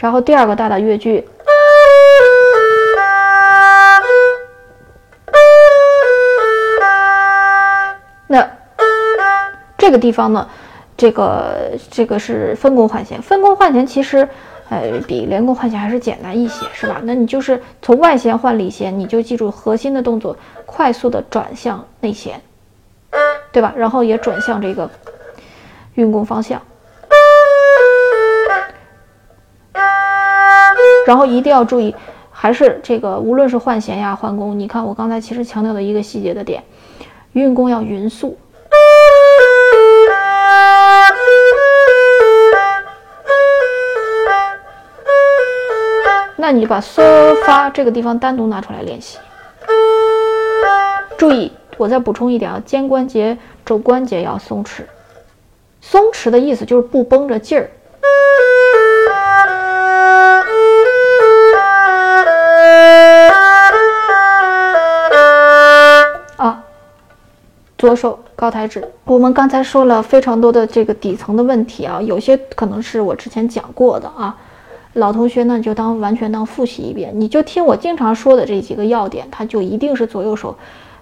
然后第二个大的乐句，那这个地方呢，这个这个是分弓换弦。分弓换弦其实，呃，比连弓换弦还是简单一些，是吧？那你就是从外弦换里弦，你就记住核心的动作，快速的转向内弦，对吧？然后也转向这个运弓方向。然后一定要注意，还是这个，无论是换弦呀、换弓，你看我刚才其实强调的一个细节的点，运弓要匀速。那你把嗦发这个地方单独拿出来练习。注意，我再补充一点啊，肩关节、肘关节要松弛。松弛的意思就是不绷着劲儿。左手高抬指，我们刚才说了非常多的这个底层的问题啊，有些可能是我之前讲过的啊，老同学呢就当完全当复习一遍，你就听我经常说的这几个要点，它就一定是左右手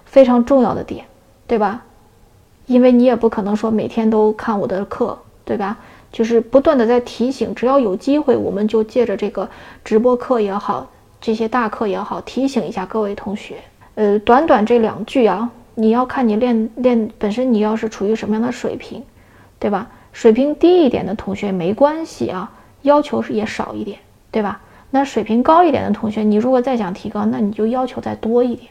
非常重要的点，对吧？因为你也不可能说每天都看我的课，对吧？就是不断的在提醒，只要有机会，我们就借着这个直播课也好，这些大课也好，提醒一下各位同学。呃，短短这两句啊。你要看你练练本身，你要是处于什么样的水平，对吧？水平低一点的同学没关系啊，要求是也少一点，对吧？那水平高一点的同学，你如果再想提高，那你就要求再多一点。